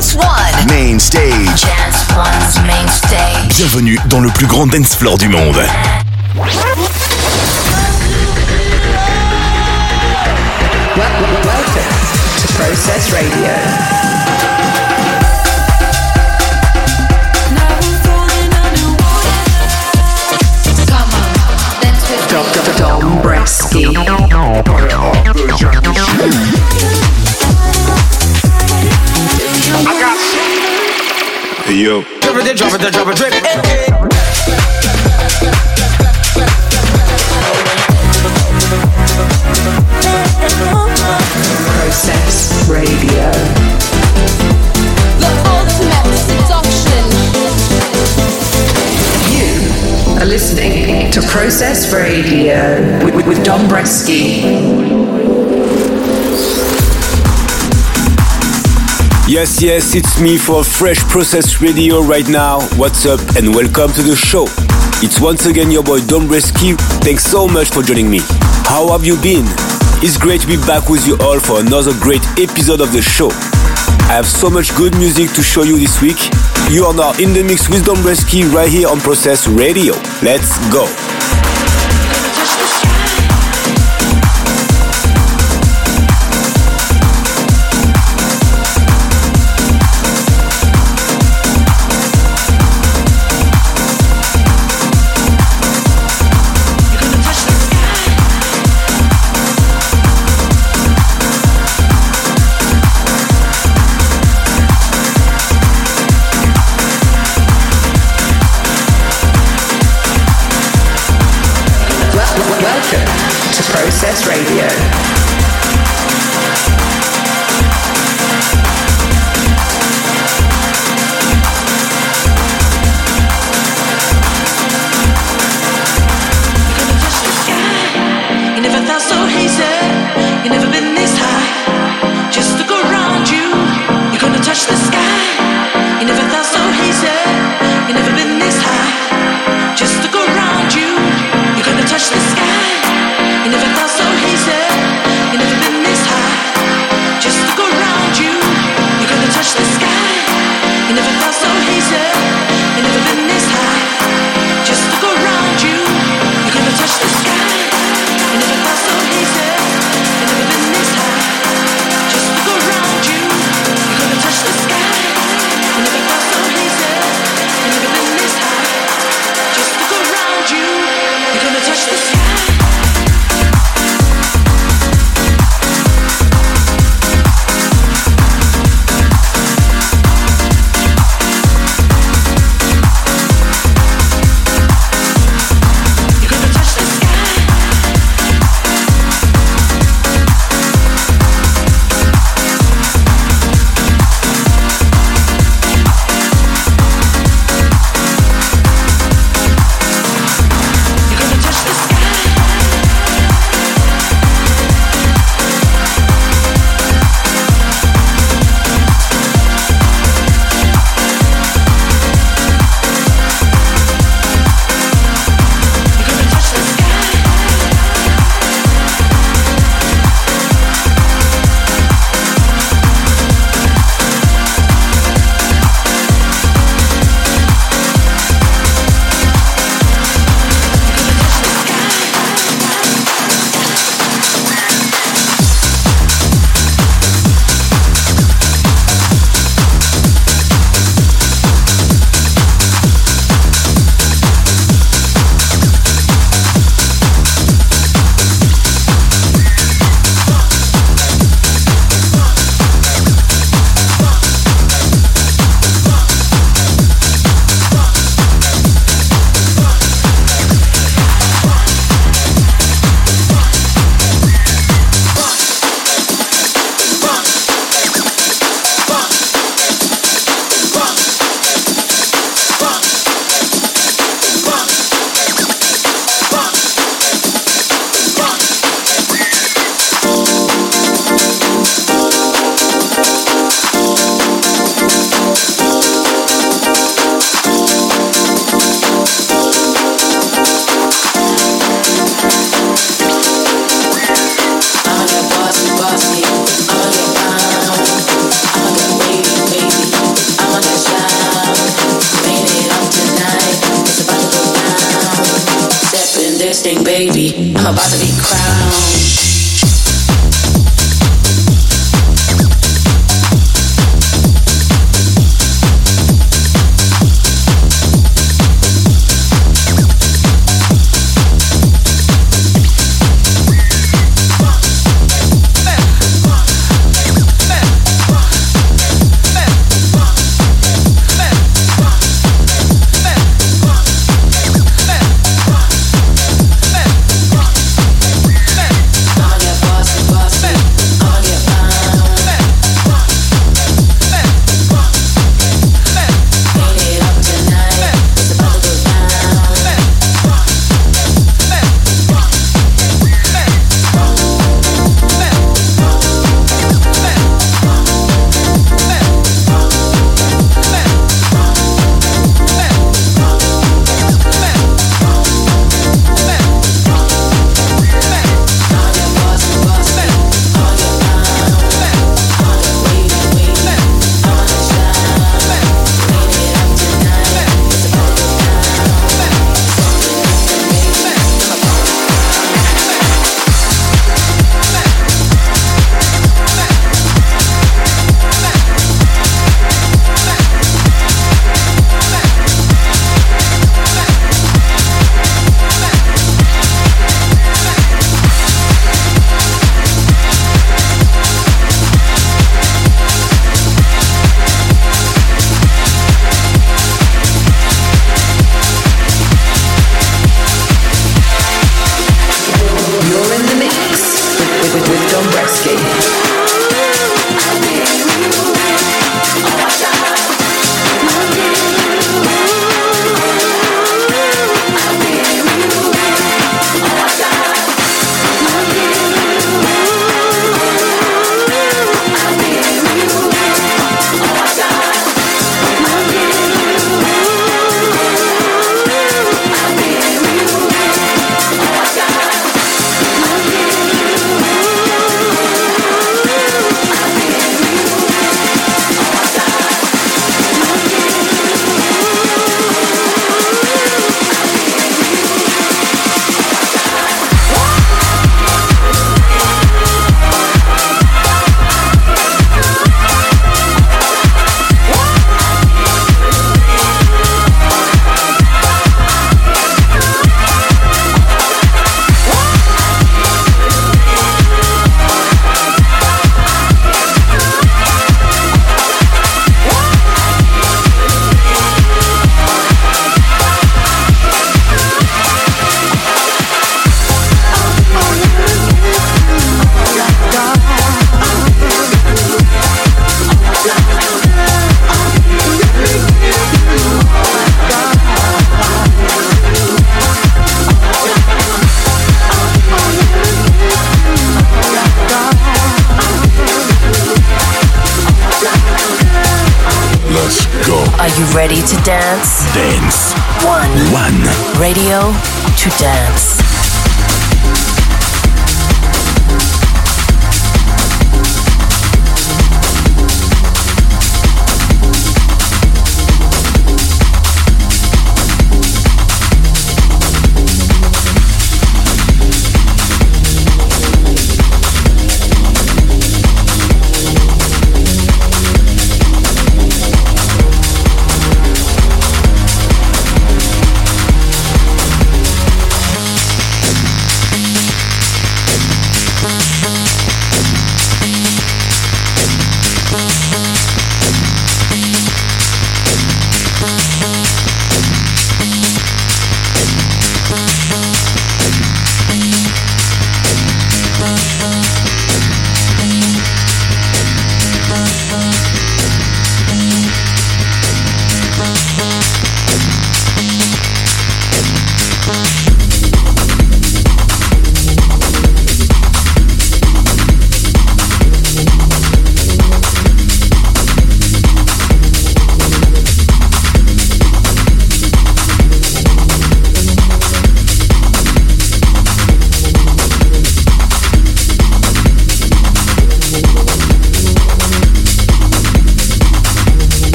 Dance One. Main stage. Dance One's main stage. Bienvenue dans le plus grand dance floor du monde. Welcome to Process Radio. Yo. Drop it, drop it, drop it, drip. Hey, hey. Process Radio. The ultimate seduction. You are listening to Process Radio with, with, with Dombresky. Yes, yes, it's me for Fresh Process Radio right now. What's up and welcome to the show. It's once again your boy Dombresky. Thanks so much for joining me. How have you been? It's great to be back with you all for another great episode of the show. I have so much good music to show you this week. You are now in the mix with Dombresky right here on Process Radio. Let's go. to Process Radio.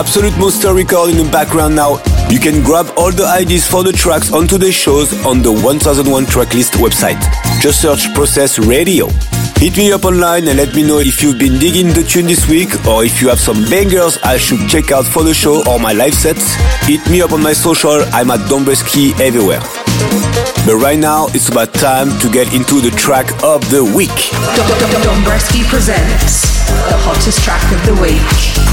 Absolute Monster record in the background now. You can grab all the IDs for the tracks on today's shows on the 1001 Tracklist website. Just search Process Radio. Hit me up online and let me know if you've been digging the tune this week or if you have some bangers I should check out for the show or my live sets. Hit me up on my social, I'm at Dombresky everywhere. But right now, it's about time to get into the track of the week. Dombresky presents the hottest track of the week.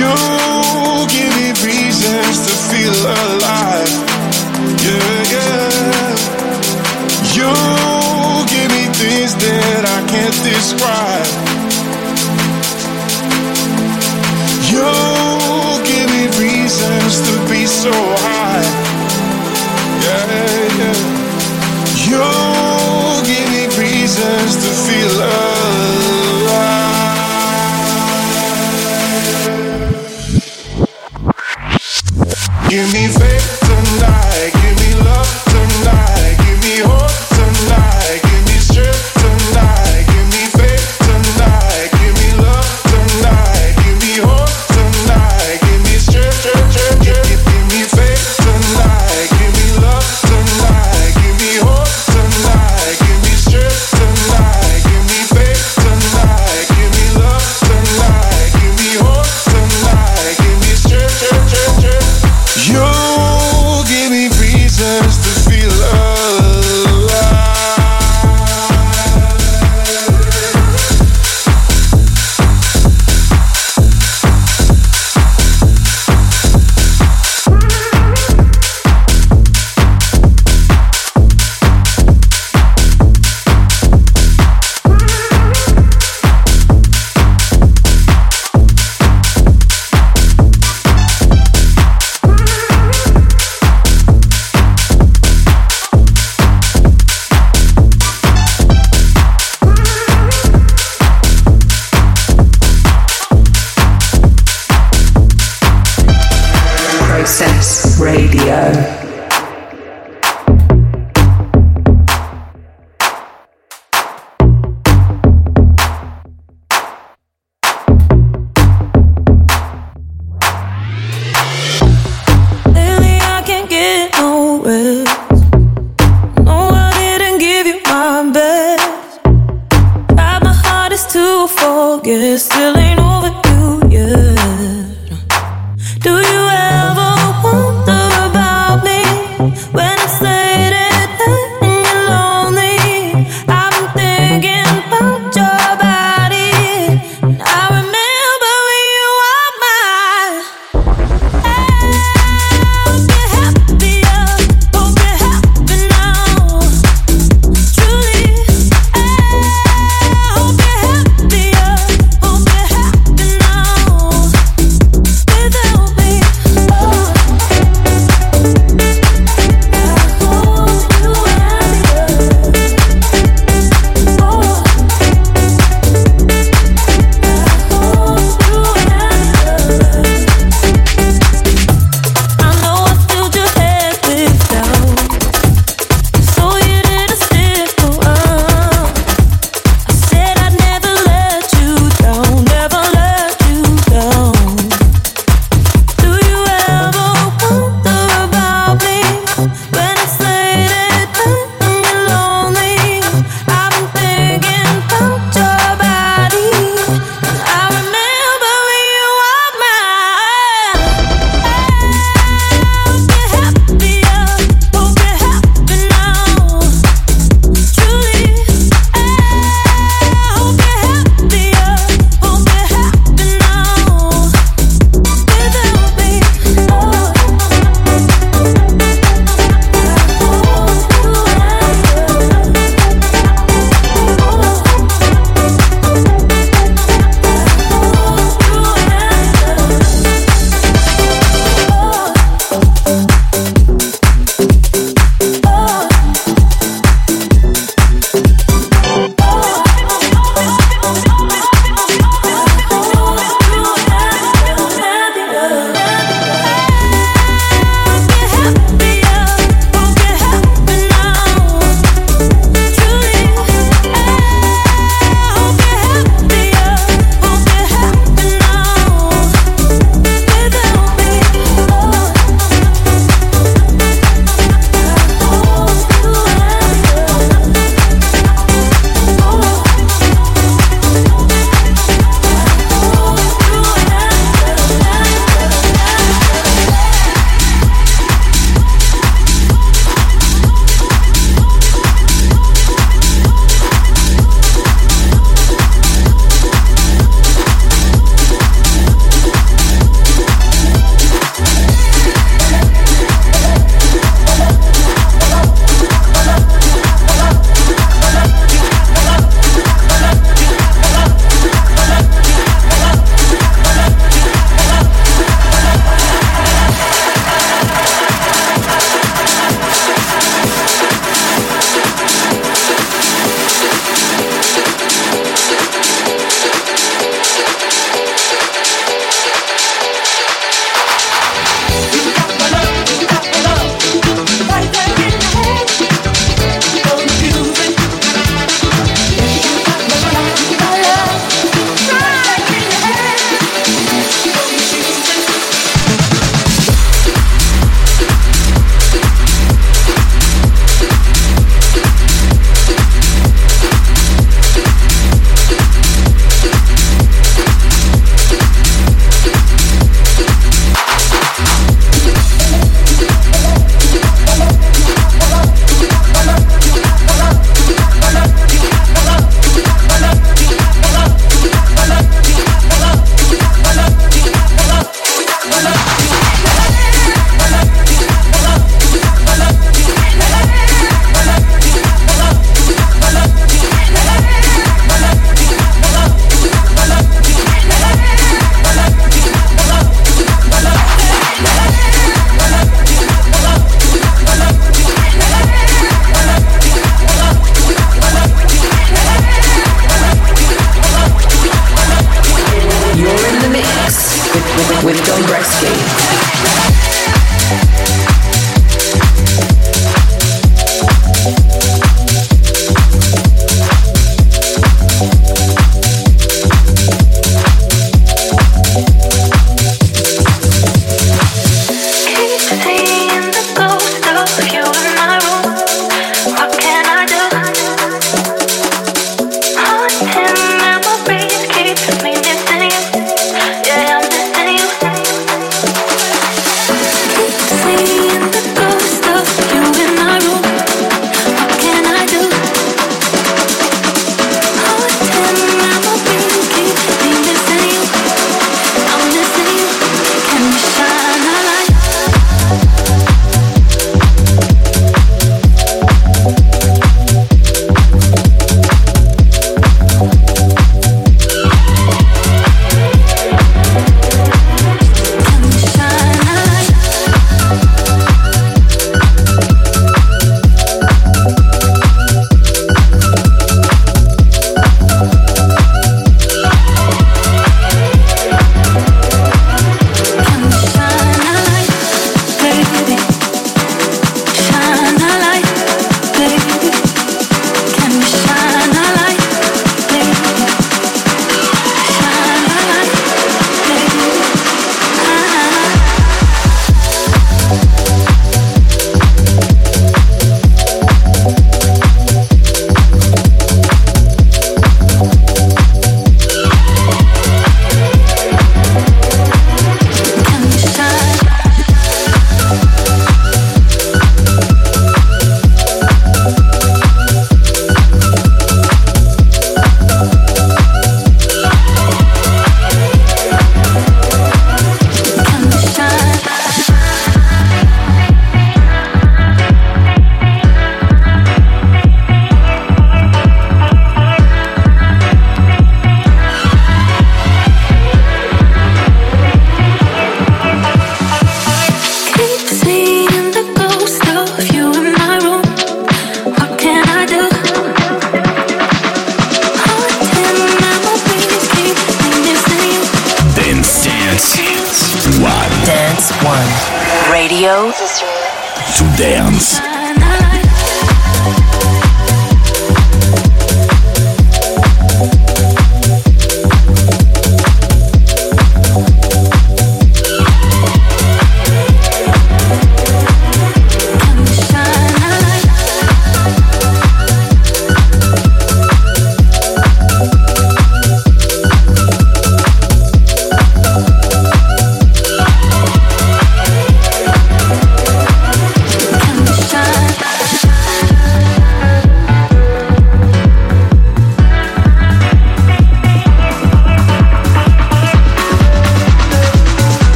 You give me reasons to feel alive. Yeah, yeah. You give me things that I can't describe. You give me reasons to be so high. Yeah, yeah. You give me reasons to feel alive. Give me faith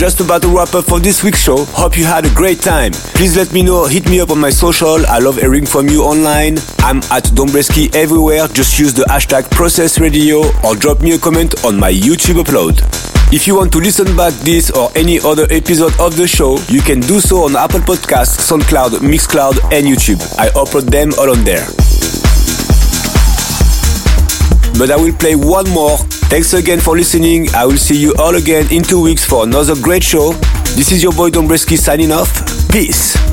just about to wrap up for this week's show. Hope you had a great time. Please let me know, hit me up on my social. I love hearing from you online. I'm at Dombresky everywhere. Just use the hashtag Process Radio or drop me a comment on my YouTube upload. If you want to listen back this or any other episode of the show, you can do so on Apple Podcasts, SoundCloud, Mixcloud, and YouTube. I upload them all on there. But I will play one more. Thanks again for listening. I will see you all again in two weeks for another great show. This is your boy Dombresky signing off. Peace.